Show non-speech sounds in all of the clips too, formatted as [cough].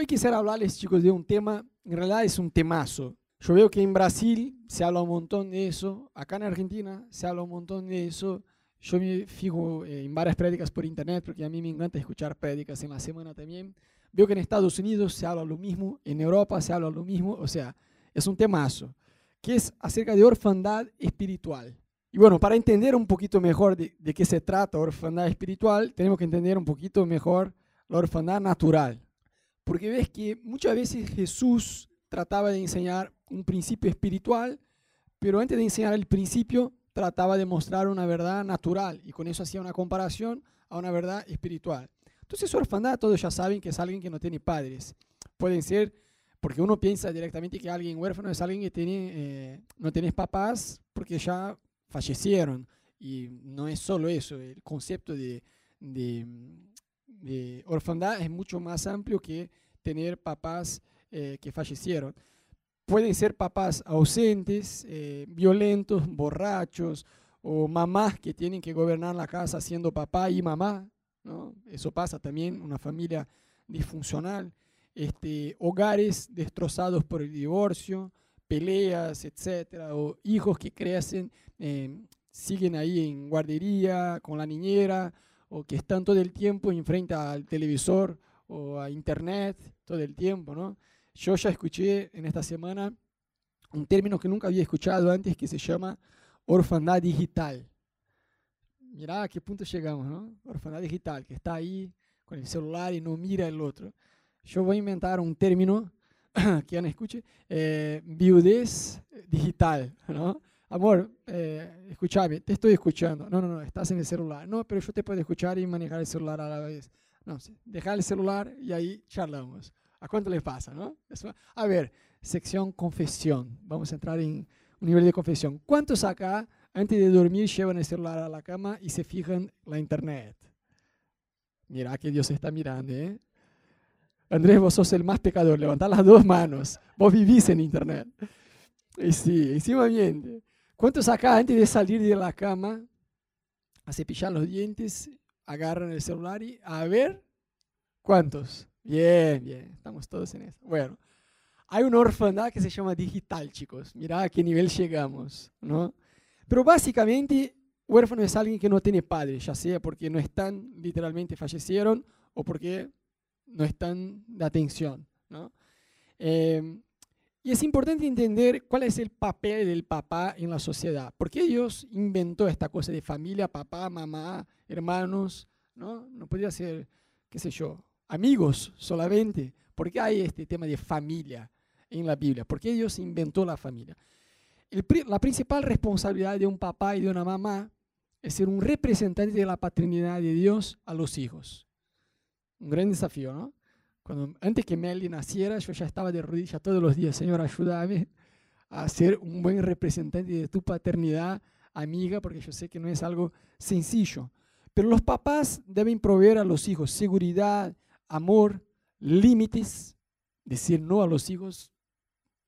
Hoy quisiera hablarles, chicos, de un tema, en realidad es un temazo. Yo veo que en Brasil se habla un montón de eso, acá en Argentina se habla un montón de eso. Yo me fijo eh, en varias prédicas por internet porque a mí me encanta escuchar prédicas en la semana también. Veo que en Estados Unidos se habla lo mismo, en Europa se habla lo mismo, o sea, es un temazo, que es acerca de orfandad espiritual. Y bueno, para entender un poquito mejor de, de qué se trata orfandad espiritual, tenemos que entender un poquito mejor la orfandad natural. Porque ves que muchas veces Jesús trataba de enseñar un principio espiritual, pero antes de enseñar el principio, trataba de mostrar una verdad natural y con eso hacía una comparación a una verdad espiritual. Entonces, orfandad, todos ya saben que es alguien que no tiene padres. Pueden ser, porque uno piensa directamente que alguien huérfano es alguien que tiene, eh, no tiene papás porque ya fallecieron. Y no es solo eso, el concepto de, de, orfandad es mucho más amplio que tener papás eh, que fallecieron. Pueden ser papás ausentes, eh, violentos, borrachos, o mamás que tienen que gobernar la casa siendo papá y mamá. ¿no? Eso pasa también, una familia disfuncional. Este, hogares destrozados por el divorcio, peleas, etcétera, o hijos que crecen, eh, siguen ahí en guardería con la niñera, o que están todo el tiempo enfrente al televisor o a internet, todo el tiempo, ¿no? Yo ya escuché en esta semana un término que nunca había escuchado antes que se llama orfandad digital. Mirá a qué punto llegamos, ¿no? Orfandad digital, que está ahí con el celular y no mira el otro. Yo voy a inventar un término [clears throat] que no escuche, eh, viudez digital, ¿no? Amor, eh, escúchame, te estoy escuchando. No, no, no, estás en el celular. No, pero yo te puedo escuchar y manejar el celular a la vez. No, dejar el celular y ahí charlamos. ¿A cuánto le pasa, no? a ver, sección confesión. Vamos a entrar en un nivel de confesión. ¿Cuántos acá, antes de dormir, llevan el celular a la cama y se fijan la internet? Mira que Dios está mirando, ¿eh? Andrés, vos sos el más pecador. Levantad las dos manos. Vos vivís en internet. Y sí, encima bien. ¿Cuántos acá, antes de salir de la cama, a cepillar los dientes, agarran el celular y a ver cuántos? Bien, bien, estamos todos en eso. Bueno, hay una orfandad que se llama digital, chicos. Mira a qué nivel llegamos, ¿no? Pero básicamente, huérfano es alguien que no tiene padre, ya sea porque no están, literalmente fallecieron, o porque no están de atención, ¿no? Eh, y es importante entender cuál es el papel del papá en la sociedad. ¿Por qué Dios inventó esta cosa de familia, papá, mamá, hermanos? No, no podría ser, qué sé yo, amigos solamente. ¿Por qué hay este tema de familia en la Biblia? ¿Por qué Dios inventó la familia? la principal responsabilidad de un papá y de una mamá es ser un representante de la paternidad de Dios a los hijos. Un gran desafío, ¿no? Cuando, antes que Melly naciera, yo ya estaba de rodillas todos los días, Señor, ayúdame a ser un buen representante de tu paternidad, amiga, porque yo sé que no es algo sencillo. Pero los papás deben proveer a los hijos seguridad, amor, límites, decir no a los hijos.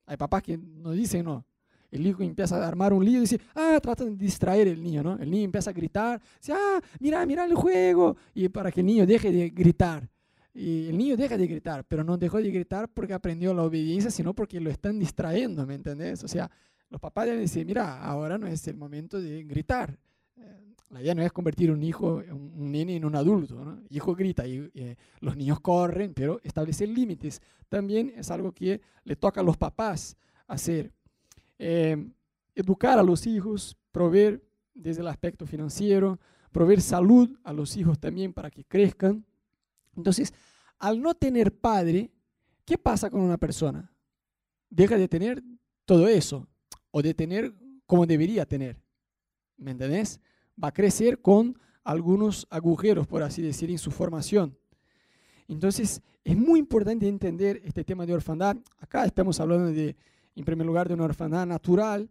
Hay papás que no dicen no. El hijo empieza a armar un lío y dice, ah, tratan de distraer el niño, ¿no? El niño empieza a gritar, dice, ah, mira, mira el juego. Y para que el niño deje de gritar. Y el niño deja de gritar, pero no dejó de gritar porque aprendió la obediencia, sino porque lo están distrayendo, ¿me entendés? O sea, los papás deben decir, mira, ahora no es el momento de gritar. Eh, la idea no es convertir un hijo, un, nene en un adulto. ¿no? El hijo grita y eh, los niños corren, pero establecer límites también es algo que le toca a los papás hacer. Eh, educar a los hijos, proveer desde el aspecto financiero, proveer salud a los hijos también para que crezcan entonces, al no tener padre, ¿qué pasa con una persona? Deja de tener todo eso, o de tener como debería tener. ¿Me entendés? Va a crecer con algunos agujeros, por así decir, en su formación. Entonces, es muy importante entender este tema de orfandad. Acá estamos hablando de, en primer lugar, de una orfandad natural,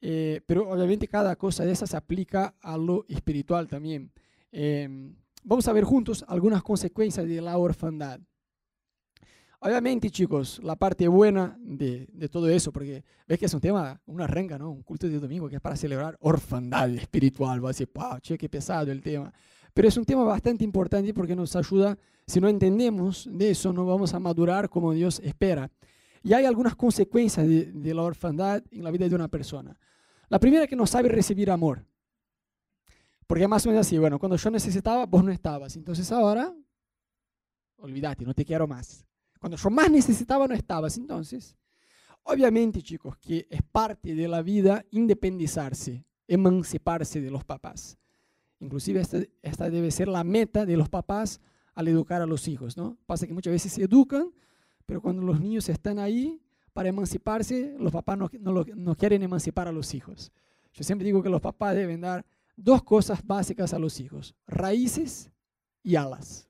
eh, pero obviamente cada cosa de esas se aplica a lo espiritual también. Eh, vamos a ver juntos algunas consecuencias de la orfandad. Obviamente, chicos, la parte buena de, todo eso, porque ves que es un tema, una renga, ¿no? Un culto de domingo que es para celebrar orfandad espiritual. Va a decir, wow, che, qué pesado el tema. Pero es un tema bastante importante porque nos ayuda, si no entendemos de eso, no vamos a madurar como Dios espera. Y hay algunas consecuencias de, de la orfandad en la vida de una persona. La primera es que no sabe recibir amor. Porque más o menos así, bueno, cuando yo necesitaba, vos no estabas. Entonces ahora, olvídate, no te quiero más. Cuando yo más necesitaba, no estabas. Entonces, obviamente, chicos, que es parte de la vida independizarse, emanciparse de los papás. Inclusive esta, esta debe ser la meta de los papás al educar a los hijos, ¿no? Pasa que muchas veces se educan, pero cuando los niños están ahí para emanciparse, los papás no, no, no quieren emancipar a los hijos. Yo siempre digo que los papás deben dar dos cosas básicas a los hijos, raíces y alas.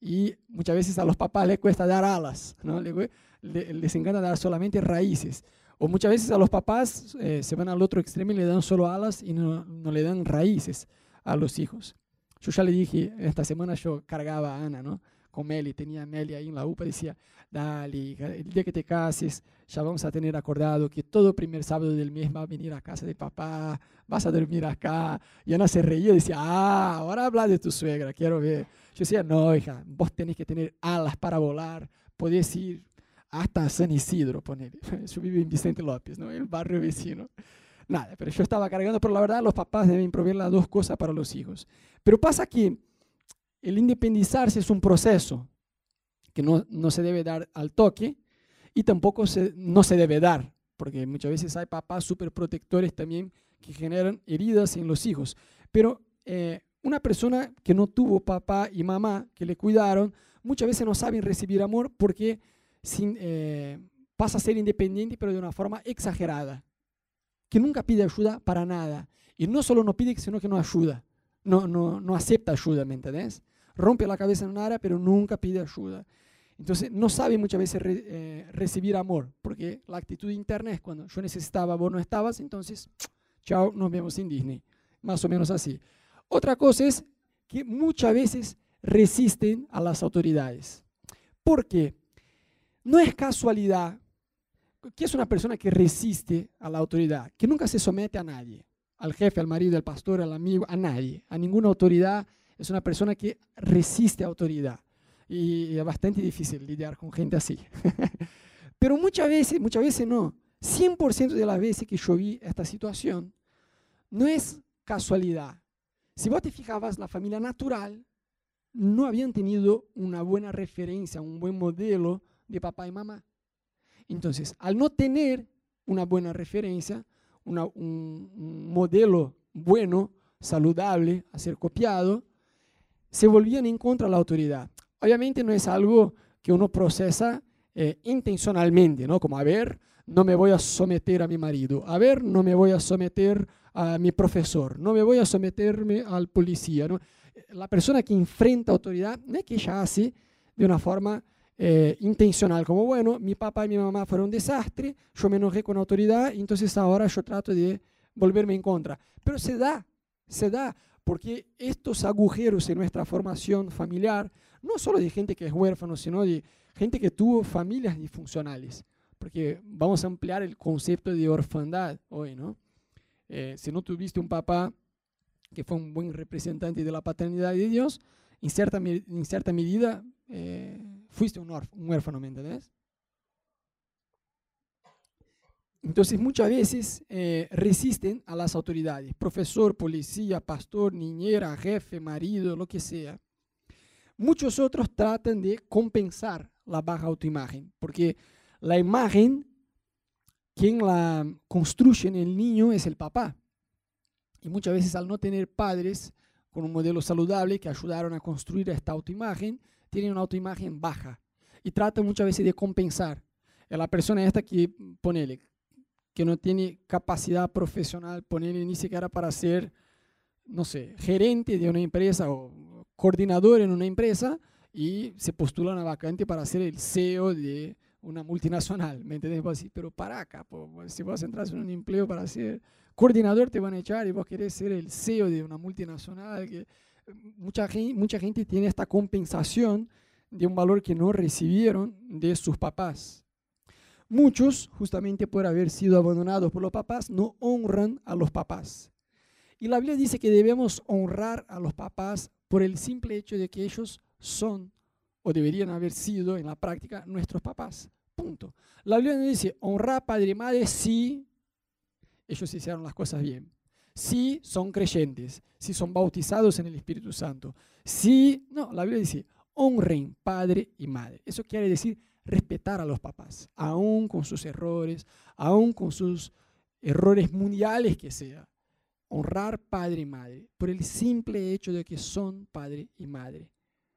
Y muchas veces a los papás les cuesta dar alas, ¿no? les, encanta dar solamente raíces. O muchas veces a los papás eh, se van al otro extremo y le dan solo alas y no, no le dan raíces a los hijos. Yo ya le dije, esta semana yo cargaba a Ana, ¿no? Con Meli, tenía Meli ahí en la UPA, decía, dale, el día que te cases, ya vamos a tener acordado que todo primer sábado del mes va a venir a casa de papá, vas a dormir acá. Y Ana se reía decía, ah, ahora habla de tu suegra, quiero ver. Yo decía, no, hija, vos tenés que tener alas para volar, podés ir hasta San Isidro, poner. [laughs] Yo vivo en Vicente López, ¿no? El barrio vecino. Nada, pero yo estaba cargando, pero la verdad los papás deben proveer las dos cosas para los hijos. Pero pasa que el independizarse es un proceso que no, no se debe dar al toque y tampoco se, no se debe dar, porque muchas veces hay papás súper protectores también que generan heridas en los hijos. Pero eh, una persona que no tuvo papá y mamá que le cuidaron, muchas veces no saben recibir amor porque eh, pasa a ser independiente, pero de una forma exagerada que nunca pide ayuda para nada. Y no solo no pide, sino que no ayuda. No, no, no acepta ayuda, ¿me entendés? Rompe la cabeza en un área, pero nunca pide ayuda. Entonces, no sabe muchas veces eh, recibir amor, porque la actitud interna es cuando yo necesitaba, vos no estabas, entonces, [tsk] chao, nos vemos en Disney. Más o menos así. Otra cosa es que muchas veces resisten a las autoridades. ¿Por qué? No es casualidad ¿Qué es una persona que resiste a la autoridad? Que nunca se somete a nadie, al jefe, al marido, al pastor, al amigo, a nadie, a ninguna autoridad. Es una persona que resiste autoridad. Y es bastante difícil lidiar con gente así. [laughs] Pero muchas veces, muchas veces no. 100% de las veces que yo vi esta situación, no es casualidad. Si vos te fijabas, la familia natural no habían tenido una buena referencia, un buen modelo de papá y mamá. Entonces, al no tener una buena referencia, un, modelo bueno, saludable, a ser copiado, se volvían en contra de la autoridad. Obviamente no es algo que uno procesa eh, intencionalmente, ¿no? Como, a ver, no me voy a someter a mi marido, a ver, no me voy a someter a mi profesor, no me voy a someterme al policía. La persona que enfrenta autoridad no es que ella hace de una forma eh, intencional, como bueno, mi papá y mi mamá fueron un desastre, yo me enojé con autoridad, y entonces ahora yo trato de volverme en contra. Pero se da, se da, porque estos agujeros en nuestra formación familiar, no solo de gente que es huérfano, sino de gente que tuvo familias disfuncionales, porque vamos a ampliar el concepto de orfandad hoy, ¿no? Eh, si no tuviste un papá que fue un buen representante de la paternidad de Dios, en cierta, en cierta medida eh, fuiste un, huérfano, ¿me entendés? Entonces muchas veces eh, resisten a las autoridades, profesor, policía, pastor, niñera, jefe, marido, lo que sea. Muchos otros tratan de compensar la baja autoimagen, porque la imagen, quien la construye en el niño es el papá. Y muchas veces al no tener padres con un modelo saludable que ayudaron a construir esta autoimagen, tienen una autoimagen baja y tratan muchas veces de compensar. La persona esta que, ponele, que no tiene capacidad profesional, ponele ni siquiera para ser, no sé, gerente de una empresa o coordinador en una empresa y se postula una vacante para ser el CEO de una multinacional, ¿me entiendes? Vos pero para acá, si vos entras en un empleo para ser coordinador te van a echar y vos querés ser el CEO de una multinacional que mucha gente, mucha gente tiene esta compensación de un valor que no recibieron de sus papás. Muchos, justamente por haber sido abandonados por los papás, no honran a los papás. Y la Biblia dice que debemos honrar a los papás por el simple hecho de que ellos son o deberían haber sido en la práctica nuestros papás. Punto. La Biblia nos dice, honrar padre y madre si ellos hicieron las cosas bien, si son creyentes, si son bautizados en el Espíritu Santo, si, no, la Biblia dice, honren padre y madre. Eso quiere decir respetar a los papás, aún con sus errores, aún con sus errores mundiales que sea. Honrar padre y madre por el simple hecho de que son padre y madre.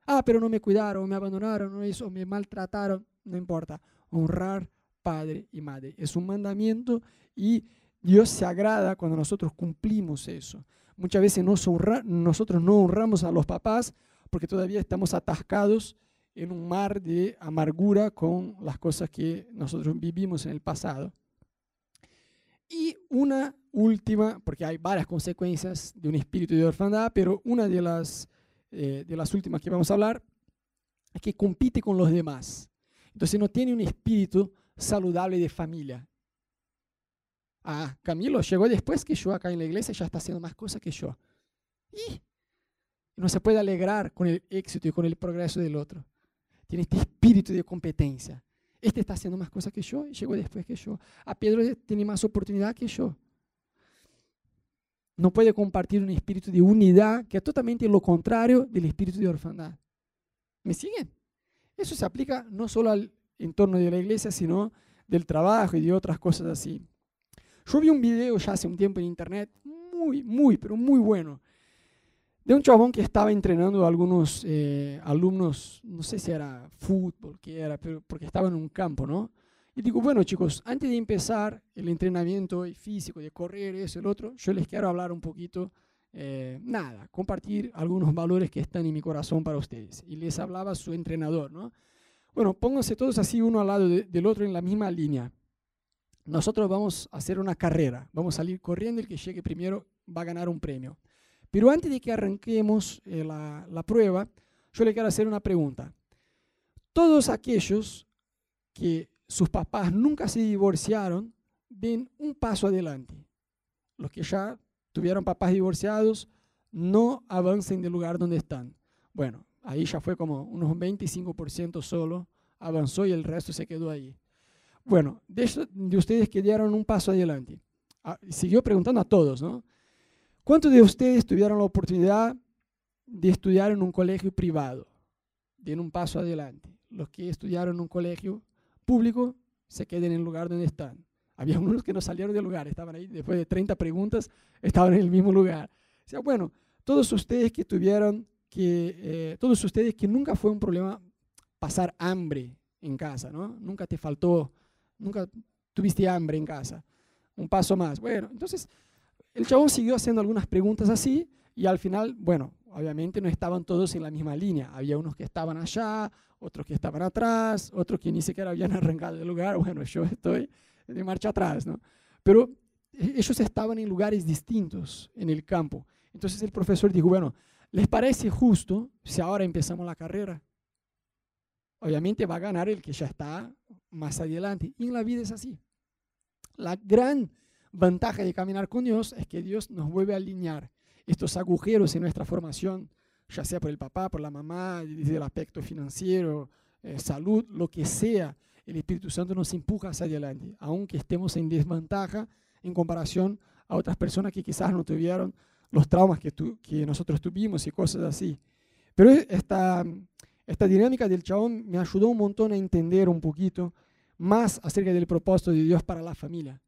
Ah, pero no me cuidaron, me abandonaron, o me maltrataron, no importa. Honrar padre y madre es un mandamiento y Dios se agrada cuando nosotros cumplimos eso. Muchas veces nosotros no honramos a los papás porque todavía estamos atascados en un mar de amargura con las cosas que nosotros vivimos en el pasado. Y una última, porque hay varias consecuencias de un espíritu de orfandad, pero una de las, eh, de las últimas que vamos a hablar es que compite con los demás. Entonces no tiene un espíritu saludable de familia. Ah, Camilo llegó después que yo acá en la iglesia, ya está haciendo más cosas que yo. Y no se puede alegrar con el éxito y con el progreso del otro tiene este espíritu de competencia. Este está haciendo más cosas que yo y llegó después que yo. A Pedro tiene más oportunidad que yo. No puede compartir un espíritu de unidad que es totalmente lo contrario del espíritu de orfandad. ¿Me siguen? Eso se aplica no solo al entorno de la iglesia, sino del trabajo y de otras cosas así. Yo vi un video ya hace un tiempo en internet, muy, muy, pero muy bueno, de un chabón que estaba entrenando a algunos eh, alumnos, no sé si era fútbol, que era, pero porque estaba en un campo, ¿no? Y digo, bueno chicos, antes de empezar el entrenamiento físico, de correr, eso, el otro, yo les quiero hablar un poquito, eh, nada, compartir algunos valores que están en mi corazón para ustedes. Y les hablaba su entrenador, ¿no? Bueno, pónganse todos así uno al lado del otro en la misma línea. Nosotros vamos a hacer una carrera, vamos a salir corriendo, el que llegue primero va a ganar un premio. Pero antes de que arranquemos eh, la, prueba, yo le quiero hacer una pregunta. Todos aquellos que sus papás nunca se divorciaron, den un paso adelante. Los que ya tuvieron papás divorciados, no avancen del lugar donde están. Bueno, ahí ya fue como unos 25% solo avanzó y el resto se quedó ahí. Bueno, de, de ustedes que dieron un paso adelante. Ah, siguió preguntando a todos, ¿no? ¿Cuántos de ustedes tuvieron la oportunidad de estudiar en un colegio privado? Den un paso adelante. Los que estudiaron en un colegio público se queden en el lugar donde están. Había [laughs] unos que no salieron del lugar, estaban ahí, después de 30 preguntas, estaban en el mismo lugar. O sea, bueno, todos ustedes que tuvieron que, eh, todos ustedes que nunca fue un problema pasar hambre en casa, ¿no? Nunca te faltó, nunca tuviste hambre en casa. Un paso más. Bueno, entonces el chabón siguió haciendo algunas preguntas así y al final, bueno, obviamente no estaban todos en la misma línea. Había unos que estaban allá, otros que estaban atrás, otros que ni siquiera habían [laughs] arrancado del lugar. Bueno, yo estoy de marcha atrás, ¿no? Pero e-, ellos estaban en lugares distintos en el campo. Entonces el profesor dijo, bueno, ¿les parece justo si ahora empezamos la carrera? Obviamente va a ganar el que ya está más adelante. Y en la vida es así. La gran ventaja de caminar con Dios es que Dios nos vuelve a alinear estos agujeros en nuestra formación, ya sea por el papá, por la mamá, desde el aspecto financiero, eh, salud, lo que sea. El Espíritu Santo nos empuja hacia adelante, aunque estemos en desventaja en comparación a otras personas que quizás no tuvieron los traumas que, que nosotros tuvimos y cosas así. Pero esta, esta dinámica del chabón me ayudó un montón a entender un poquito más acerca del propósito de Dios para la familia.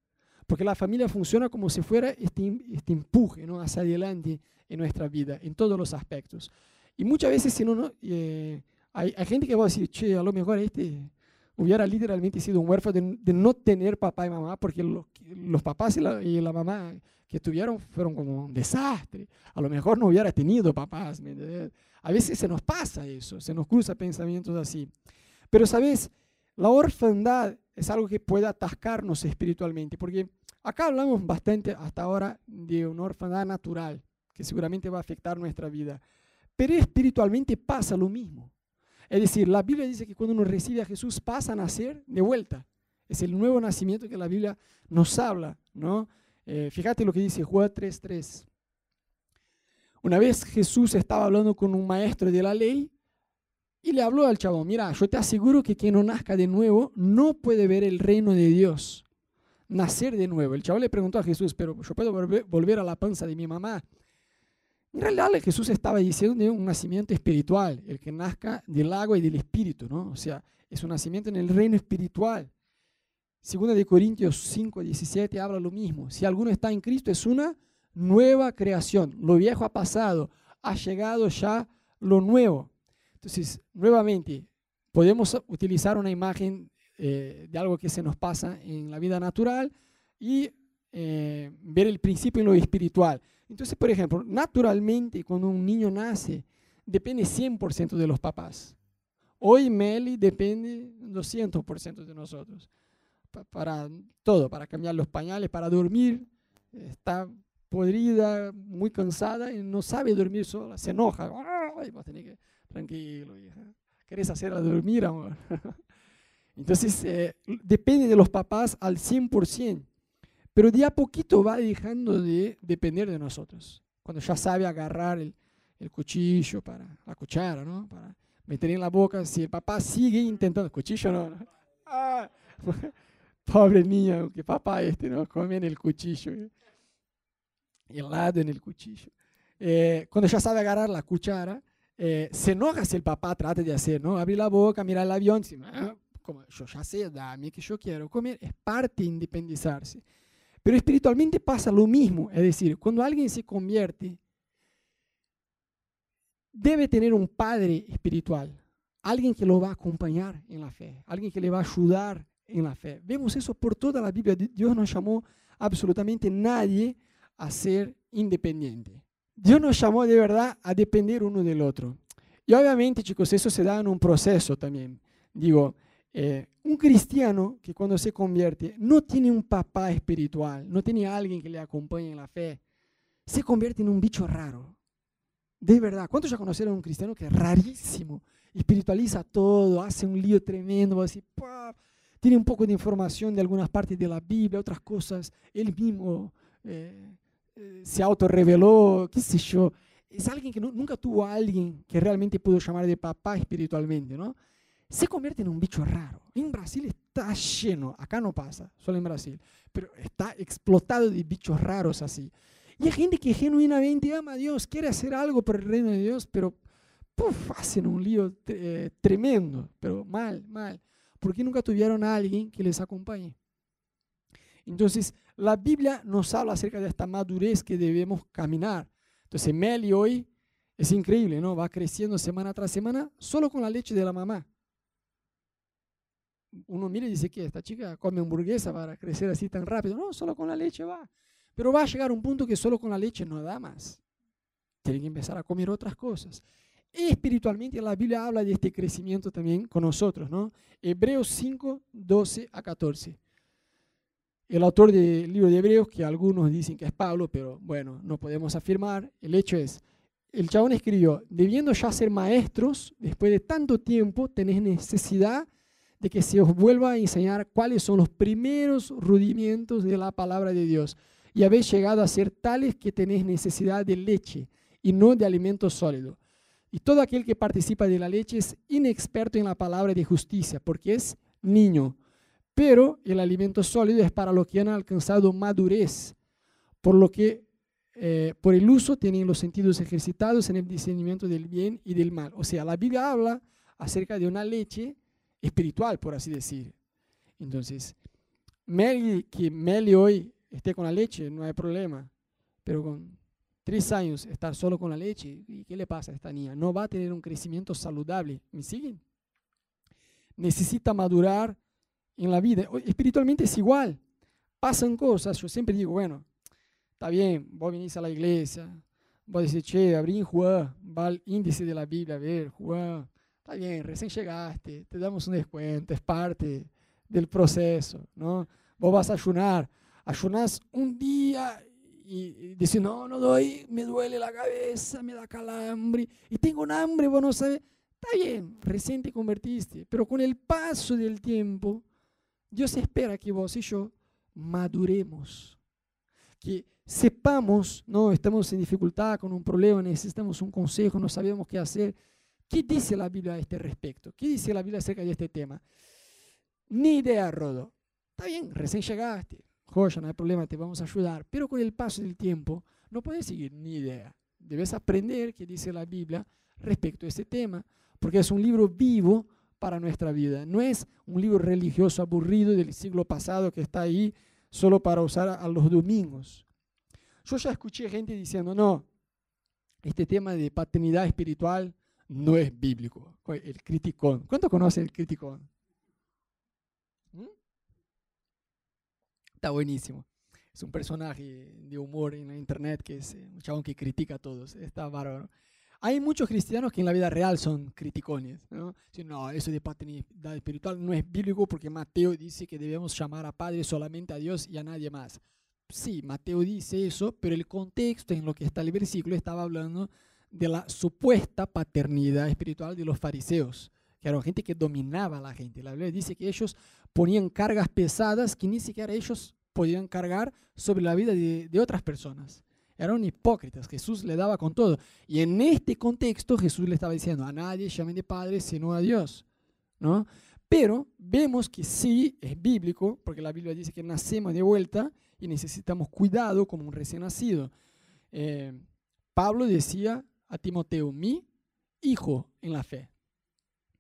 Porque la familia funciona como si fuera este, este empuje ¿no? hacia adelante en nuestra vida, en todos los aspectos. Y muchas veces si no, eh, hay, gente que va a decir, che, a lo mejor este hubiera literalmente sido un huérfano de, no tener papá y mamá, porque los papás y la, y la, mamá que tuvieron fueron como un desastre. A lo mejor no hubiera tenido papás. A veces se nos pasa eso, se nos cruza pensamientos así. Pero, ¿sabes? La orfandad es algo que puede atascarnos espiritualmente, porque Acá hablamos bastante hasta ahora de una orfandad natural, que seguramente va a afectar nuestra vida. Pero espiritualmente pasa lo mismo. Es decir, la Biblia dice que cuando uno recibe a Jesús pasa a nacer de vuelta. Es el nuevo nacimiento que la Biblia nos habla, ¿no? Eh, fíjate lo que dice Juan 3.3. Una vez Jesús estaba hablando con un maestro de la ley y le habló al chavo, mira, yo te aseguro que quien no nazca de nuevo no puede ver el reino de Dios. Nacer de nuevo. El chavo le preguntó a Jesús, pero yo puedo volver a la panza de mi mamá. En realidad Jesús estaba diciendo un nacimiento espiritual, el que nazca del agua y del espíritu, ¿no? O sea, es un nacimiento en el reino espiritual. Segunda de Corintios 5, 17 habla lo mismo. Si alguno está en Cristo es una nueva creación. Lo viejo ha pasado, ha llegado ya lo nuevo. Entonces, nuevamente, podemos utilizar una imagen eh, de algo que se nos pasa en la vida natural y eh, ver el principio en lo espiritual. Entonces, por ejemplo, naturalmente cuando un niño nace, depende 100% de los papás. Hoy Meli depende 200% de nosotros. Para todo, para cambiar los pañales, para dormir. Está podrida, muy cansada y no sabe dormir sola, se enoja. Ay, vos tenés que, tranquilo, hija. ¿Querés hacerla dormir, amor? [laughs] Entonces, eh, depende de los papás al 100%, pero de a poquito va dejando de depender de nosotros. Cuando ya sabe agarrar el, el cuchillo para la cuchara, ¿no? Para meter en la boca, si el papá sigue intentando, cuchillo no, Ah, [laughs] pobre niño, que papá este, ¿no? Come en el cuchillo. ¿eh? helado en el cuchillo. Eh, cuando ya sabe agarrar la cuchara, eh, se enoja si el papá trata de hacer, ¿no? Abrir la boca, mirar el avión, ah, como yo ya sé, dame que yo quiero comer, es parte de independizarse. Pero espiritualmente pasa lo mismo, es decir, cuando alguien se convierte, debe tener un padre espiritual, alguien que lo va a acompañar en la fe, alguien que le va a ayudar en la fe. Vemos eso por toda la Biblia. Dios no llamó absolutamente nadie a ser independiente. Dios nos llamó de verdad a depender uno del otro. Y obviamente, chicos, eso se da en un proceso también. Digo, eh, un cristiano que cuando se convierte no tiene un papá espiritual, no tiene alguien que le acompañe en la fe, se convierte en un bicho raro. De verdad, ¿cuántos ya conocieron a un cristiano que es rarísimo? Espiritualiza todo, hace un lío tremendo, así, tiene un poco de información de algunas partes de la Biblia, otras cosas, él mismo eh, se autorreveló, qué sé yo. Es alguien que nunca tuvo a alguien que realmente pudo llamar de papá espiritualmente, ¿no? Se convierte en un bicho raro. En Brasil está lleno, acá no pasa, solo en Brasil, pero está explotado de bichos raros así. Y hay gente que genuinamente ama a Dios, quiere hacer algo por el reino de Dios, pero puff, hacen un lío eh, tremendo, pero mal, mal, porque nunca tuvieron a alguien que les acompañe. Entonces, la Biblia nos habla acerca de esta madurez que debemos caminar. Entonces, Meli hoy es increíble, ¿no? Va creciendo semana tras semana solo con la leche de la mamá. Uno mira y dice que esta chica come hamburguesa para crecer así tan rápido. No, solo con la leche va. Pero va a llegar un punto que solo con la leche no da más. Tiene que empezar a comer otras cosas. Espiritualmente la Biblia habla de este crecimiento también con nosotros, ¿no? Hebreos 5, 12 a 14 el autor del libro de Hebreos, que algunos dicen que es Pablo, pero bueno, no podemos afirmar. El hecho es, el chabón escribió, debiendo ya ser maestros, después de tanto tiempo, tenéis necesidad de que se os vuelva a enseñar cuáles son los primeros rudimentos de la palabra de Dios. Y habéis llegado a ser tales que tenéis necesidad de leche y no de alimento sólido. Y todo aquel que participa de la leche es inexperto en la palabra de justicia, porque es niño pero el alimento sólido es para los que han alcanzado madurez, por lo que eh, por el uso tienen los sentidos ejercitados en el discernimiento del bien y del mal. O sea, la Biblia habla acerca de una leche espiritual, por así decir. Entonces, Meli, que Meli hoy esté con la leche, no hay problema, pero con tres años estar solo con la leche, ¿y qué le pasa a esta niña? No va a tener un crecimiento saludable. ¿Me siguen? Necesita madurar en la vida. Espiritualmente es igual. Pasan cosas, yo siempre digo, bueno, está bien, vos venís a la iglesia, vos decís, che, abrí Juan, va al índice de la Biblia a ver, Juan, está bien, recién llegaste, te damos un descuento, es parte del proceso, ¿no? Vos vas a ayunar, ayunás un día y, dices, no, no doy, me duele la cabeza, me da calambre, y tengo un hambre, vos no sabes, está bien, recién te convertiste, pero con el paso del tiempo, Dios espera que vos y yo maduremos. que sepamos, no, estamos en dificultad con un problema, necesitamos un consejo, no sabemos qué hacer. ¿Qué dice la Biblia a este respecto? ¿Qué dice la Biblia acerca de este tema? Ni idea, Rodo. Está bien, recién llegaste, joya, no hay problema, te vamos a ayudar, pero con el paso del tiempo no puedes seguir ni idea. Debes aprender qué dice la Biblia respecto a este tema, porque es un libro vivo para nuestra vida. No es un libro religioso aburrido del siglo pasado que está ahí solo para usar a los domingos. Yo ya escuché gente diciendo, no, este tema de paternidad espiritual no es bíblico. El criticón. ¿Cuánto conoce el criticón? ¿Mm? Está buenísimo. Es un personaje de humor en la internet que es eh, un chabón que critica a todos. Está bárbaro. Hay muchos cristianos que en la vida real son criticones. ¿no? no, eso de paternidad espiritual no es bíblico porque Mateo dice que debemos llamar a Padre solamente a Dios y a nadie más. Sí, Mateo dice eso, pero el contexto en lo que está el versículo estaba hablando de la supuesta paternidad espiritual de los fariseos, que eran gente que dominaba a la gente. La Biblia dice que ellos ponían cargas pesadas que ni siquiera ellos podían cargar sobre la vida de, otras personas eran hipócritas. Jesús le daba con todo. Y en este contexto Jesús le estaba diciendo, a nadie llamen de padre sino a Dios. ¿no? Pero vemos que sí es bíblico, porque la Biblia dice que nacemos de vuelta y necesitamos cuidado como un recién nacido. Eh, Pablo decía a Timoteo, mi hijo en la fe,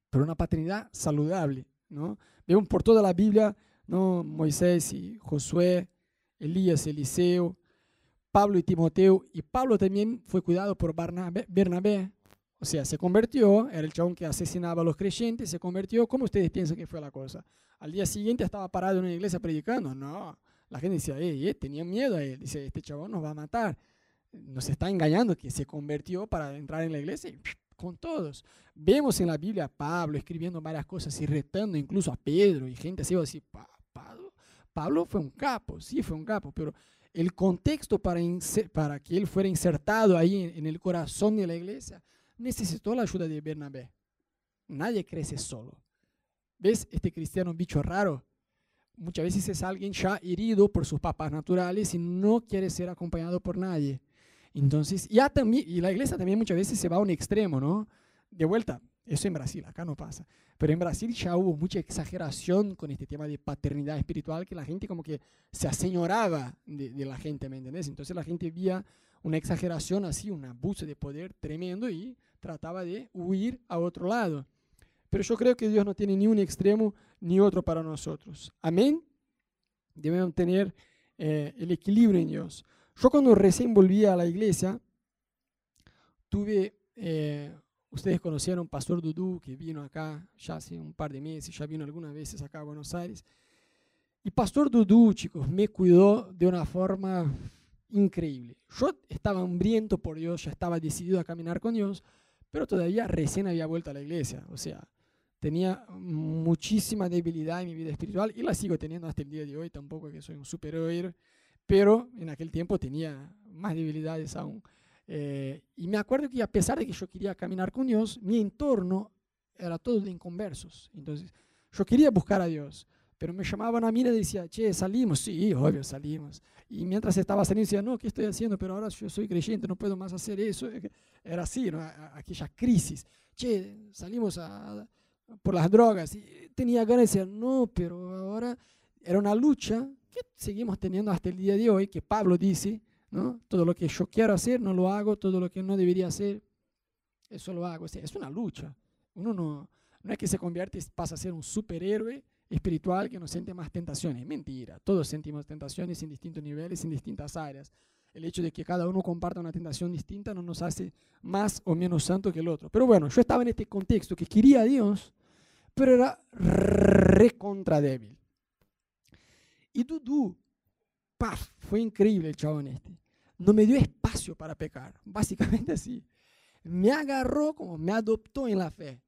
pero una paternidad saludable. ¿no? Vemos por toda la Biblia, ¿no? Moisés y Josué, Elías, Eliseo, Pablo y Timoteo, y Pablo también fue cuidado por Bernabé, o sea, se convirtió, era el chabón que asesinaba a los creyentes, se convirtió, ¿cómo ustedes piensan que fue la cosa? Al día siguiente estaba parado en una iglesia predicando, no, la gente decía, eh, tenía miedo a él, dice, este chabón nos va a matar, nos está engañando que se convirtió para entrar en la iglesia con todos. Vemos en la Biblia a Pablo escribiendo varias cosas y retando incluso a Pedro y gente así, así, Pablo, Pablo fue un capo, sí fue un capo, pero el contexto para, para que él fuera insertado ahí en, el corazón de la iglesia, necesitó la ayuda de Bernabé. Nadie crece solo. ¿Ves este cristiano bicho raro? Muchas veces es alguien ya herido por sus papás naturales y no quiere ser acompañado por nadie. Entonces, ya también, y la iglesia también muchas veces se va a un extremo, ¿no? De vuelta, eso en Brasil, acá no pasa. Pero en Brasil ya hubo mucha exageración con este tema de paternidad espiritual, que la gente como que se aseñoraba de, de la gente, ¿me entendés? Entonces la gente vía una exageración así, un abuso de poder tremendo y trataba de huir a otro lado. Pero yo creo que Dios no tiene ni un extremo ni otro para nosotros. Amén. Debemos tener eh, el equilibrio en Dios. Yo cuando recién volví a la iglesia, tuve eh, Ustedes conocieron Pastor Dudú, que vino acá ya hace un par de meses, ya vino algunas veces acá a Buenos Aires. Y Pastor Dudú, chicos, me cuidó de una forma increíble. Yo estaba hambriento por Dios, ya estaba decidido a caminar con Dios, pero todavía recién había vuelto a la iglesia. O sea, tenía muchísima debilidad en mi vida espiritual y la sigo teniendo hasta el día de hoy. Tampoco que soy un superhéroe, pero en aquel tiempo tenía más debilidades aún. Eh, y me acuerdo que a pesar de que yo quería caminar con Dios, mi entorno era todo de inconversos. Entonces, yo quería buscar a Dios, pero me llamaban a mí y decía, che, salimos. Sí, obvio, salimos. Y mientras estaba saliendo, decía, no, ¿qué estoy haciendo? Pero ahora yo soy creyente, no puedo más hacer eso. Era así, ¿no? aquella crisis. Che, salimos a, por las drogas. Y tenía ganas de decir, no, pero ahora era una lucha seguimos teniendo hasta el día de hoy, que Pablo dice, todo lo que yo quiero hacer no lo hago, todo lo que no debería hacer, eso lo hago. es una lucha. Uno no, no es que se convierte pasa a ser un superhéroe espiritual que no siente más tentaciones. Mentira. Todos sentimos tentaciones en distintos niveles, en distintas áreas. El hecho de que cada uno comparta una tentación distinta no nos hace más o menos santo que el otro. Pero bueno, yo estaba en este contexto que quería a Dios, pero era recontra débil. Y Dudu ¡paf! Fue increíble el chabón este. No me dio espacio para pecar, [laughs] básicamente así. Me agarró como me adoptó en la fe.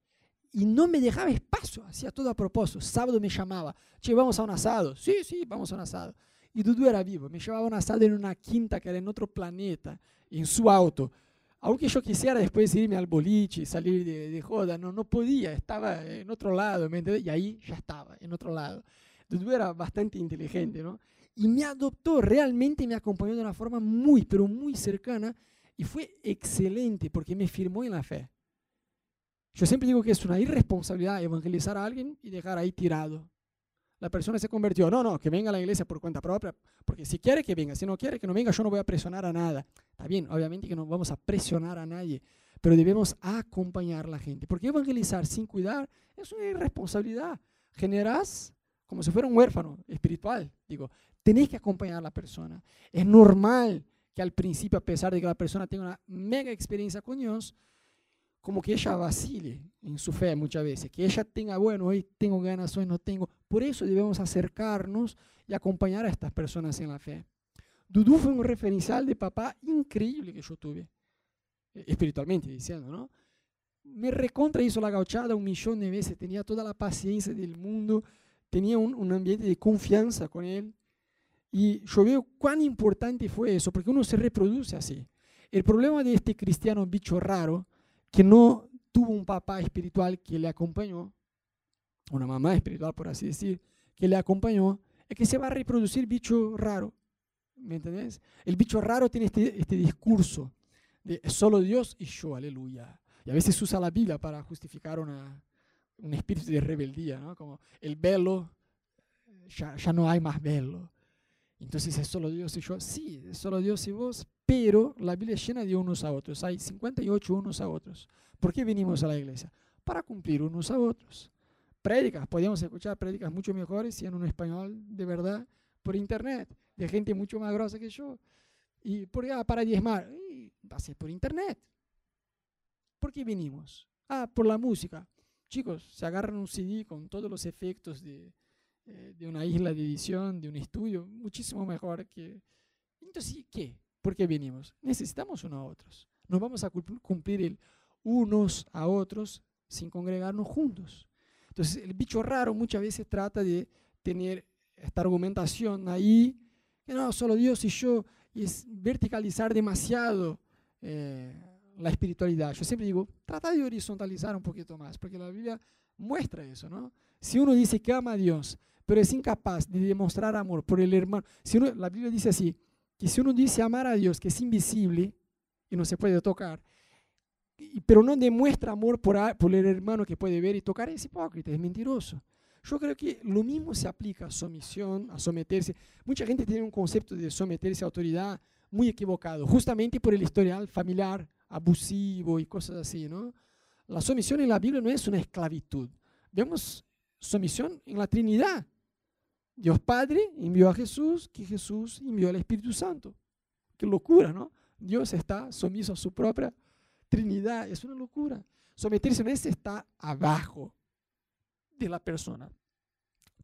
Y no me dejaba espacio, hacía todo a propósito. Sábado me llamaba, che, vamos a un asado. Sí, sí, vamos a un asado. Y Dudu era vivo, me llevaba a un asado en una quinta que era en otro planeta, en su auto. Aunque yo quisiera después irme al boliche, salir de, de joda, no, no podía, estaba en otro lado, ¿me Y ahí ya estaba, en otro lado. Dudu era bastante inteligente, ¿no? Y me adoptó, realmente me acompañó de una forma muy, pero muy cercana y fue excelente porque me firmó en la fe. Yo siempre digo que es una irresponsabilidad evangelizar a alguien y dejar ahí tirado. La persona se convirtió, no, no, que venga a la iglesia por cuenta propia, porque si quiere que venga, si no quiere que no venga, yo no voy a presionar a nada. Está bien, obviamente que no vamos a presionar a nadie, pero debemos acompañar a la gente, porque evangelizar sin cuidar es una irresponsabilidad. Generás como si fuera un huérfano espiritual. Digo, tenéis que acompañar a la persona. Es normal que al principio, a pesar de que la persona tenga una mega experiencia con Dios, como que ella vacile en su fe muchas veces, que ella tenga, bueno, hoy tengo ganas, hoy no tengo. Por eso debemos acercarnos y acompañar a estas personas en la fe. Dudu fue un referencial de papá increíble que yo tuve, eh, espiritualmente diciendo, ¿no? Me recontra hizo la gauchada un millón de veces, tenía toda la paciencia del mundo, tenía un, un ambiente de confianza con él. Y yo veo cuán importante fue eso, porque uno se reproduce así. El problema de este cristiano bicho raro que no tuvo un papá espiritual que le acompañó, una mamá espiritual, por así decir, que le acompañó, es que se va a reproducir bicho raro. ¿Me entendés? El bicho raro tiene este, este discurso de solo Dios y yo, aleluya. Y a veces usa la Biblia para justificar una, un espíritu de rebeldía, ¿no? Como el velo, ya, ya no hay más velo. Entonces es solo Dios y yo. Sí, es solo Dios y vos, pero la Biblia es llena de unos a otros. Hay 58 unos a otros. ¿Por qué venimos a la iglesia? Para cumplir unos a otros. Prédicas, podemos escuchar prédicas mucho mejores si en un español de verdad por internet, de gente mucho más grosa que yo. Y por, ah, para diezmar, va a ser por internet. ¿Por qué venimos? Ah, por la música. Chicos, se agarran un CD con todos los efectos de, eh, de una isla de edición, de un estudio, muchísimo mejor que... Entonces, ¿qué? ¿Por qué venimos? Necesitamos unos a otros. No vamos a cumplir el unos a otros sin congregarnos juntos. Entonces, el bicho raro muchas veces trata de tener esta argumentación ahí, que no, solo Dios y yo, y es verticalizar demasiado eh, la espiritualidad. Yo siempre digo, trata de horizontalizar un poquito más, porque la Biblia muestra eso, ¿no? Si uno dice que ama a Dios, pero es incapaz de demostrar amor por el hermano, si uno, la Biblia dice así, que si uno dice amar a Dios, que es invisible y no se puede tocar, pero no demuestra amor por, por el hermano que puede ver y tocar, es hipócrita, es mentiroso. Yo creo que lo mismo se aplica a sumisión, a someterse. Mucha gente tiene un concepto de someterse a autoridad muy equivocado, justamente por el historial familiar abusivo y cosas así, ¿no? La sumisión en la Biblia no es una esclavitud. Vemos sumisión en la Trinidad. Dios Padre envió a Jesús, que Jesús envió al Espíritu Santo. Qué locura, ¿no? Dios está sumiso a su propia Trinidad. Es una locura. Someterse a ese está abajo de la persona.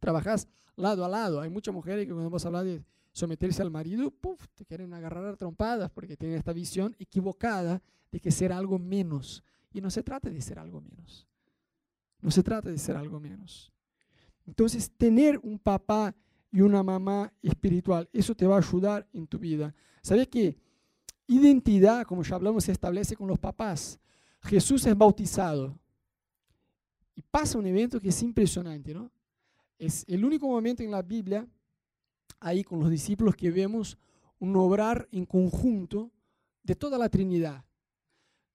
Trabajas lado a lado. Hay muchas mujeres que cuando vamos a hablar de someterse al marido, puff, te quieren agarrar a trompadas porque tienen esta visión equivocada de que ser algo menos. Y no se trata de ser algo menos. No se trata de ser algo menos. Entonces, tener un papá y una mamá espiritual, eso te va a ayudar en tu vida. ¿Sabes qué? Identidad, como ya hablamos, se establece con los papás. Jesús es bautizado. Y pasa un evento que es impresionante, ¿no? Es el único momento en la Biblia, ahí con los discípulos, que vemos un obrar en conjunto de toda la Trinidad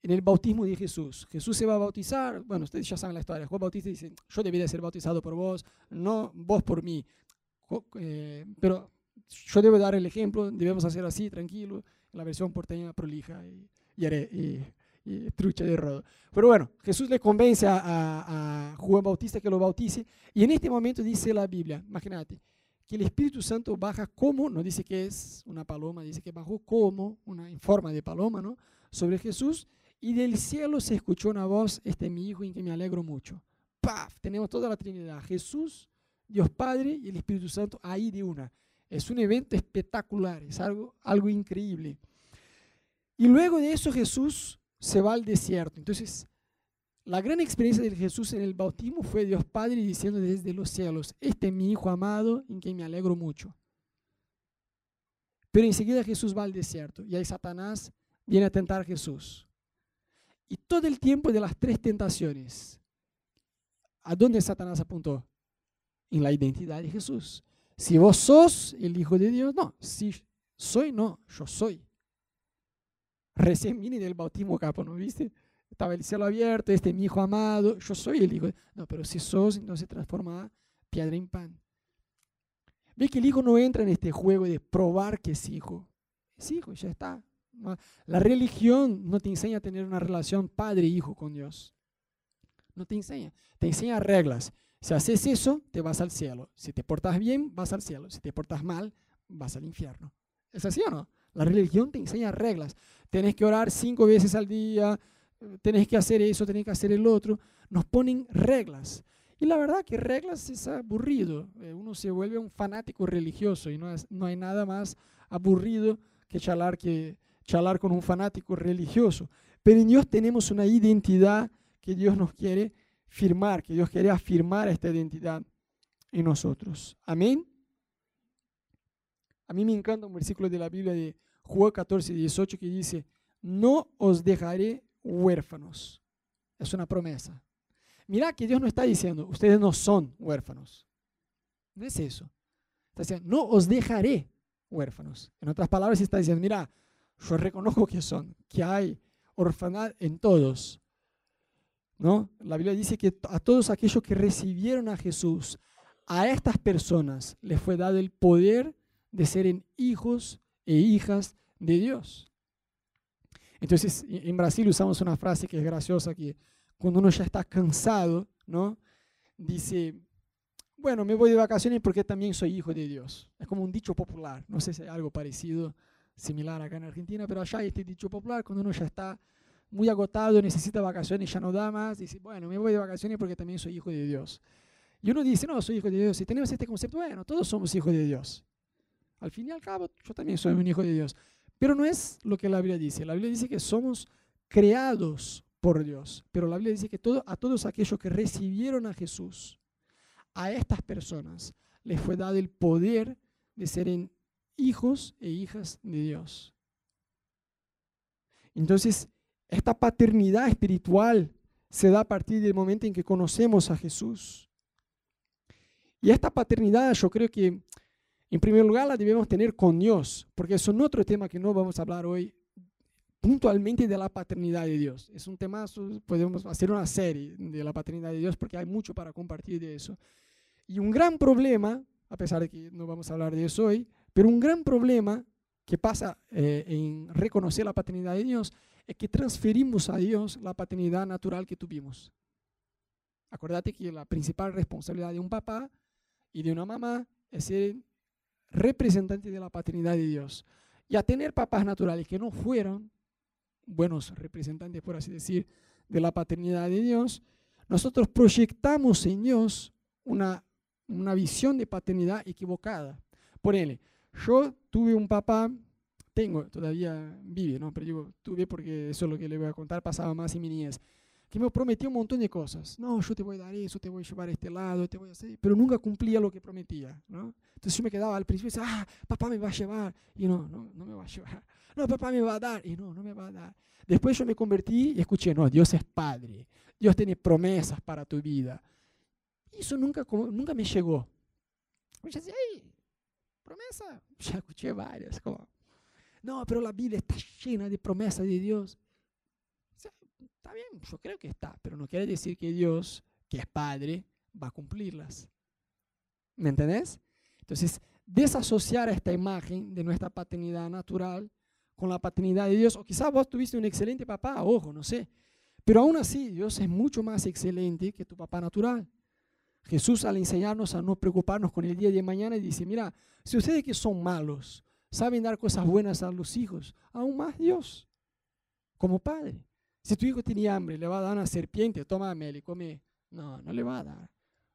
en el bautismo de Jesús. Jesús se va a bautizar, bueno, ustedes ya saben la historia. Juan Bautista dice, yo debería ser bautizado por vos, no vos por mí. Eh, pero yo debo dar el ejemplo, debemos hacer así, tranquilo, la versión porteña prolija y, y, trucha de rodo. Pero bueno, Jesús le convence a, a, Juan Bautista que lo bautice y en este momento dice la Biblia, imagínate, que el Espíritu Santo baja como, no dice que es una paloma, dice que bajó como, una, en forma de paloma, ¿no? Sobre Jesús y del cielo se escuchó una voz, este es mi hijo en que me alegro mucho. ¡Paf! Tenemos toda la Trinidad, Jesús, Dios Padre y el Espíritu Santo ahí de una. Es un evento espectacular, es algo, algo increíble. Y luego de eso Jesús se va al desierto. Entonces, la gran experiencia de Jesús en el bautismo fue Dios Padre diciendo desde los cielos, este es mi Hijo amado en quien me alegro mucho. Pero enseguida Jesús va al desierto y ahí Satanás viene a tentar a Jesús. Y todo el tiempo de las tres tentaciones, ¿a dónde Satanás apuntó? en la identidad de Jesús. Si vos sos el Hijo de Dios, no, si soy, no, yo soy. Recién vine del bautismo capo, ¿no viste? Estaba el cielo abierto, este es mi Hijo amado, yo soy el Hijo. No, pero si sos, entonces transforma piedra en pan. Ve que el hijo no entra en este juego de probar que es hijo. Es hijo, ya está. La religión no te enseña a tener una relación padre-hijo con Dios. No te enseña. Te enseña reglas. Si haces eso, te vas al cielo. Si te portas bien, vas al cielo. Si te portas mal, vas al infierno. ¿Es así o no? La religión te enseña reglas. Tenés que orar cinco veces al día, tenés que hacer eso, tenés que hacer el otro. Nos ponen reglas. Y la verdad que reglas es aburrido. Eh, uno se vuelve un fanático religioso y no, es, no hay nada más aburrido que charlar, que charlar con un fanático religioso. Pero en Dios tenemos una identidad que Dios nos quiere firmar, que Dios quiere afirmar esta identidad en nosotros. Amén. A mí me encanta un versículo de la Biblia de Juan 14, 18 que dice, no os dejaré huérfanos. Es una promesa. Mira que Dios no está diciendo, ustedes no son huérfanos. No es eso. Está diciendo, no os dejaré huérfanos. En otras palabras, está diciendo, mira, yo reconozco que son, que hay orfandad en todos. ¿No? La Biblia dice que a todos aquellos que recibieron a Jesús, a estas personas les fue dado el poder de ser hijos e hijas de Dios. Entonces, en Brasil usamos una frase que es graciosa, que cuando uno ya está cansado, ¿no? Dice, bueno, me voy de vacaciones porque también soy hijo de Dios. Es como un dicho popular, no sé si hay algo parecido, similar acá en Argentina, pero allá hay este dicho popular, cuando uno ya está muy agotado, necesita vacaciones, ya no da más, dice, bueno, me voy de vacaciones porque también soy hijo de Dios. Y uno dice, no, soy hijo de Dios. Y tenemos este concepto, bueno, todos somos hijos de Dios. Al fin y al cabo, yo también soy un hijo de Dios. Pero no es lo que la Biblia dice. La Biblia dice que somos creados por Dios. Pero la Biblia dice que a todos aquellos que recibieron a Jesús, a estas personas les fue dado el poder de ser hijos e hijas de Dios. Entonces, esta paternidad espiritual se da a partir del momento en que conocemos a Jesús. Y esta paternidad yo creo que en primer lugar la debemos tener con Dios, porque es otro tema que no vamos a hablar hoy puntualmente de la paternidad de Dios. Es un tema, podemos hacer una serie de la paternidad de Dios porque hay mucho para compartir de eso. Y un gran problema, a pesar de que no vamos a hablar de eso hoy, pero un gran problema que pasa eh, en reconocer la paternidad de Dios es que transferimos a Dios la paternidad natural que tuvimos. Acordate que la principal responsabilidad de un papá y de una mamá es ser representante de la paternidad de Dios. Y a tener papás naturales que no fueron buenos representantes, por así decir, de la paternidad de Dios, nosotros proyectamos en Dios una, una visión de paternidad equivocada. Por él, yo tuve un papá, tengo, todavía vive, ¿no? pero digo, tuve porque eso es lo que le voy a contar, pasaba más en mi niñez, que me prometió un montón de cosas. No, yo te voy a dar eso, te voy a llevar a este lado, te voy a hacer, pero nunca cumplía lo que prometía. ¿no? Entonces yo me quedaba al principio y ah, papá me va a llevar, y no, no, no me va a llevar [laughs] no, papá me va a dar. Y no, no me va a dar. Después yo me convertí y escuché, no, Dios es Padre. Dios tiene promesas para tu vida. Y eso nunca, nunca me llegó. Yo decía, promesa. [laughs] Ya escuché varias. Como, no, pero la Biblia está llena de promesas de Dios. Está bien, yo creo que está, pero no quiere decir que Dios, que es Padre, va a cumplirlas. ¿Me entendés? Entonces, desasociar esta imagen de nuestra paternidad natural con la paternidad de Dios. O quizás vos tuviste un excelente papá, ojo, no sé. Pero aún así, Dios es mucho más excelente que tu papá natural. Jesús al enseñarnos a no preocuparnos con el día de mañana dice, mira, si ustedes que son malos saben dar cosas buenas a los hijos, aún más Dios, como padre. Si tu hijo tiene hambre, le va a dar una serpiente, toma y come. No, no le va a dar.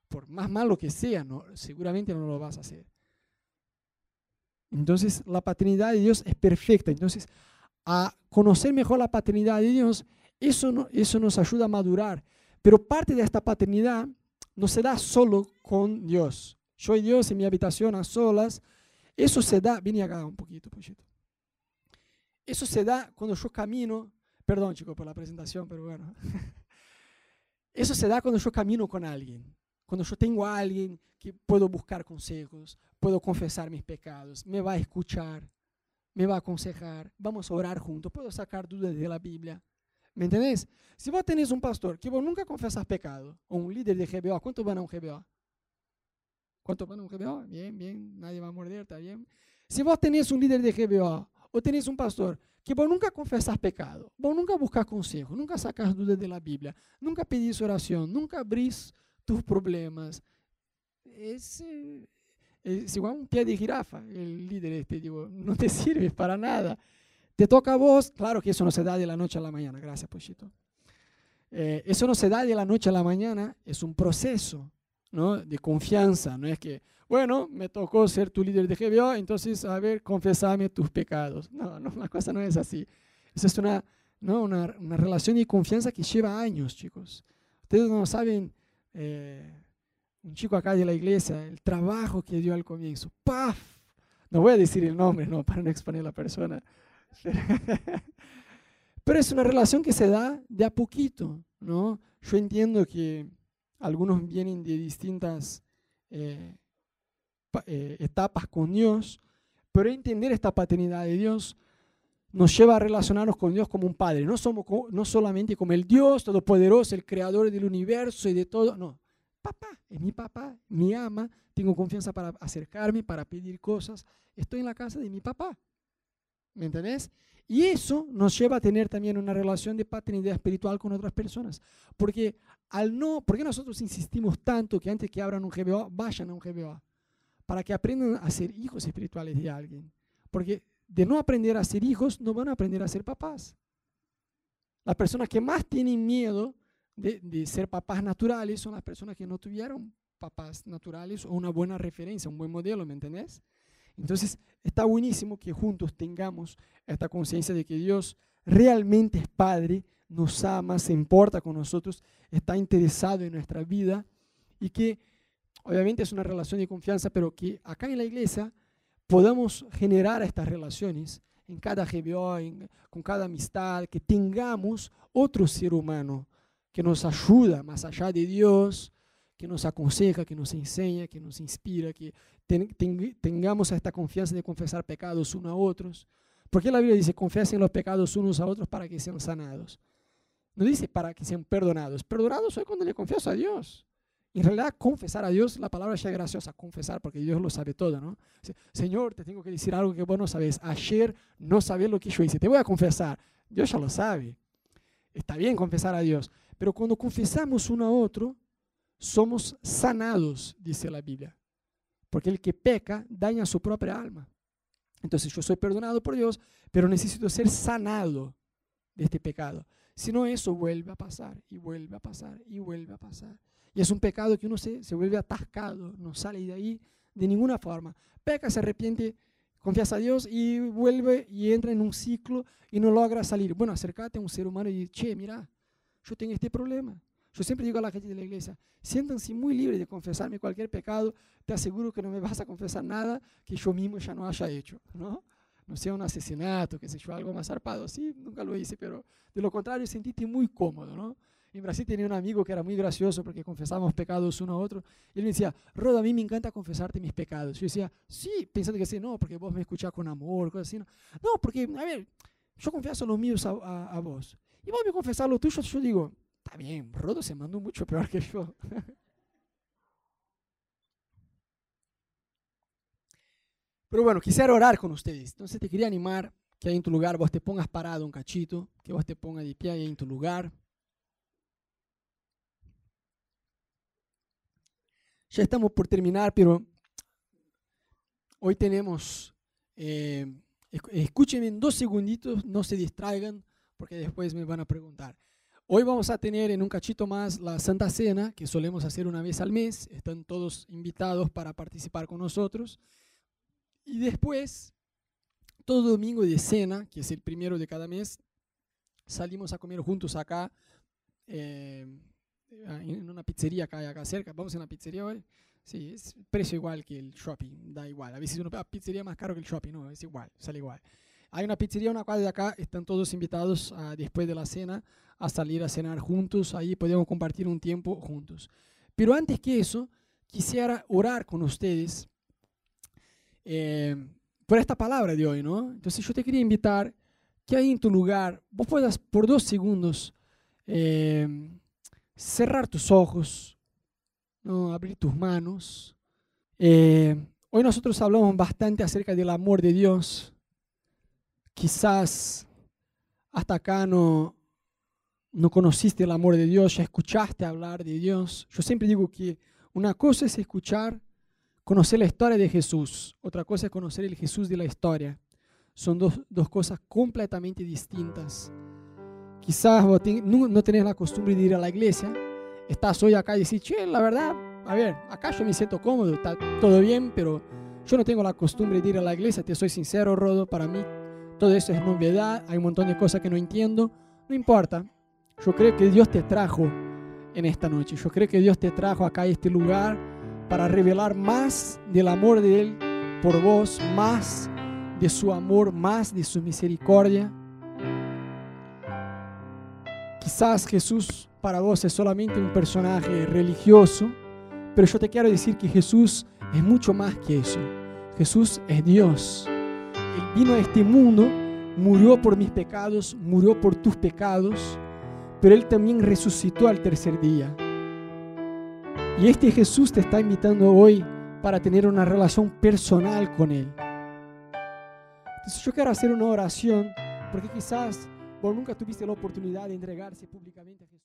Por más malo que sea, no, seguramente no lo vas a hacer. Entonces la paternidad de Dios es perfecta. Entonces, a conocer mejor la paternidad de Dios, eso, eso nos ayuda a madurar. Pero parte de esta paternidad no se da solo con Dios. Yo y Dios en mi habitación a solas. Eso se da, vine acá un poquito, poquito. Eso se da cuando yo camino, perdón chicos por la presentación, pero bueno. [laughs] Eso se da cuando yo camino con alguien. cuando yo tengo a alguien que puedo buscar consejos, puedo confesar mis pecados, me va a escuchar, me va a aconsejar, vamos a orar juntos, puedo sacar dudas de la Biblia. ¿Me entendés? Si vos tenés un pastor que vos nunca confesas pecado, o un líder de GBO, ¿cuántos van a un GBO? ¿Cuántos van a un GBO? Bien, bien, nadie va a morder, está bien. Si vos tenés un líder de GBO, o tenés un pastor que vos nunca confesas pecado, vos nunca buscas consejo, nunca sacas dudas de la Biblia, nunca pedís oración, nunca abrís tus problemas, es, eh, igual un pie de jirafa, el líder este, digo, [laughs] no te sirve para nada. Te toca a vos, claro que eso no se da de la noche a la mañana, gracias Pochito. Eh, eso no se da de la noche a la mañana, es un proceso ¿no? de confianza, no es que, bueno, me tocó ser tu líder de GBO, entonces, a ver, confesame tus pecados. No, no, la cosa no es así. Eso es una, ¿no? una, una relación de confianza que lleva años, chicos. Ustedes no saben eh, un chico acá de la iglesia, el trabajo que dio al comienzo. ¡Paf! No voy a decir el nombre, no, para no exponer a la persona. [laughs] Pero es una relación que se da de a poquito, ¿no? Yo entiendo que algunos vienen de distintas eh, eh, etapas con Dios, pero entender esta paternidad de Dios nos lleva a relacionarnos con Dios como un padre, no, somos, no solamente como el Dios todopoderoso, el creador del universo y de todo, no, papá, es mi papá, me ama, tengo confianza para acercarme, para pedir cosas, estoy en la casa de mi papá, ¿me entendés? Y eso nos lleva a tener también una relación de paternidad espiritual con otras personas, porque al no, ¿por qué nosotros insistimos tanto que antes que abran un GBO, vayan a un GBO? Para que aprendan a ser hijos espirituales de alguien, porque de no aprender a ser hijos, no van a aprender a ser papás. Las personas que más tienen miedo de, ser papás naturales son las personas que no tuvieron papás naturales o una buena referencia, un buen modelo, ¿me entendés? Entonces, está buenísimo que juntos tengamos esta conciencia de que Dios realmente es Padre, nos ama, se importa con nosotros, está interesado en nuestra vida y que obviamente es una relación de confianza, pero que acá en la iglesia podamos generar estas relaciones en cada GBO, con cada amistad, que tengamos otro ser humano que nos ayuda más allá de Dios, que nos aconseja, que nos enseña, que nos inspira, que tengamos esta confianza de confesar pecados unos a otros. Porque la Biblia dice, confesen los pecados unos a otros para que sean sanados. No dice para que sean perdonados. Perdonados soy cuando le confieso a Dios. En realidad, confesar a Dios, la palabra ya es graciosa, confesar, porque Dios lo sabe todo, ¿no? Señor, te tengo que decir algo que vos no sabes. Ayer no sabés lo que yo hice. Te voy a confesar. Dios ya lo sabe. Está bien confesar a Dios. Pero cuando confesamos uno a otro, somos sanados, dice la Biblia. Porque el que peca daña su propia alma. Entonces yo soy perdonado por Dios, pero necesito ser sanado de este pecado. Si no, eso vuelve a pasar y vuelve a pasar y vuelve a pasar. Y es un pecado que uno se, se vuelve atascado, no sale de ahí de ninguna forma. Peca, se arrepiente, confiesa a Dios y vuelve y entra en un ciclo y no logra salir. Bueno, acércate a un ser humano y che, mira, yo tengo este problema. Yo siempre digo a la gente de la iglesia, siéntanse muy libres de confesarme cualquier pecado, te aseguro que no me vas a confesar nada que yo mismo ya no haya hecho, ¿no? No sea un asesinato, que sé yo, algo más zarpado, sí, nunca lo hice, pero de lo contrario sentiste muy cómodo, ¿no? En Brasil tenía un amigo que era muy gracioso porque confesábamos pecados uno a otro. Y él me decía, Roda, a mí me encanta confesarte mis pecados. Yo decía, sí, pensando que sí, no, porque vos me escuchás con amor, cosas así. No, no porque, a ver, yo confieso los míos a, a, vos. Y vos me confesás los tuyos, yo digo, está bien, Rodo se mandó mucho peor que yo. [laughs] Pero bueno, quisiera orar con ustedes. Entonces te quería animar que ahí en tu lugar vos te pongas parado un cachito, que vos te pongas de pie ahí en tu lugar. Ya estamos por terminar, pero hoy tenemos, eh, escúchenme en dos segunditos, no se distraigan, porque después me van a preguntar. Hoy vamos a tener en un cachito más la Santa Cena, que solemos hacer una vez al mes. Están todos invitados para participar con nosotros. Y después, todo domingo de cena, que es el primero de cada mes, salimos a comer juntos acá. Eh, en una pizzería hay acá cerca. Vamos a una pizzería hoy. Sí, es precio igual que el shopping, da igual. A veces uno pega pizzería más caro que el shopping, no, es igual, sale igual. Hay una pizzería, una cuadra de acá, están todos invitados después de la cena a salir a cenar juntos, ahí podemos compartir un tiempo juntos. Pero antes que eso, quisiera orar con ustedes eh, por esta palabra de hoy, ¿no? Entonces yo te quería invitar que ahí en tu lugar vos puedas por dos segundos eh, cerrar tus ojos, ¿no? abrir tus manos. Eh, hoy nosotros hablamos bastante acerca del amor de Dios. Quizás hasta acá no, no conociste el amor de Dios, ya escuchaste hablar de Dios. Yo siempre digo que una cosa es escuchar, conocer la historia de Jesús, otra cosa es conocer el Jesús de la historia. Son dos, dos cosas completamente distintas. Quizás vos no, no, tenés la costumbre de ir a la iglesia, estás hoy acá y decís, che, la verdad, a ver, acá yo me siento cómodo, está todo bien, pero yo no tengo la costumbre de ir a la iglesia, te soy sincero, Rodo, para mí todo eso es novedad, hay un montón de cosas que no entiendo, no importa, yo creo que Dios te trajo en esta noche. Yo creo que Dios te trajo acá a este lugar para revelar más del amor de Él por vos, más de su amor, más de su misericordia. Quizás Jesús para vos es solamente un personaje religioso, pero yo te quiero decir que Jesús es mucho más que eso. Jesús es Dios. Él vino a este mundo, murió por mis pecados, murió por tus pecados pero Él también resucitó al tercer día. Y este Jesús te está invitando hoy para tener una relación personal con Él. Entonces yo quiero hacer una oración porque quizás vos nunca tuviste la oportunidad de entregarse públicamente a.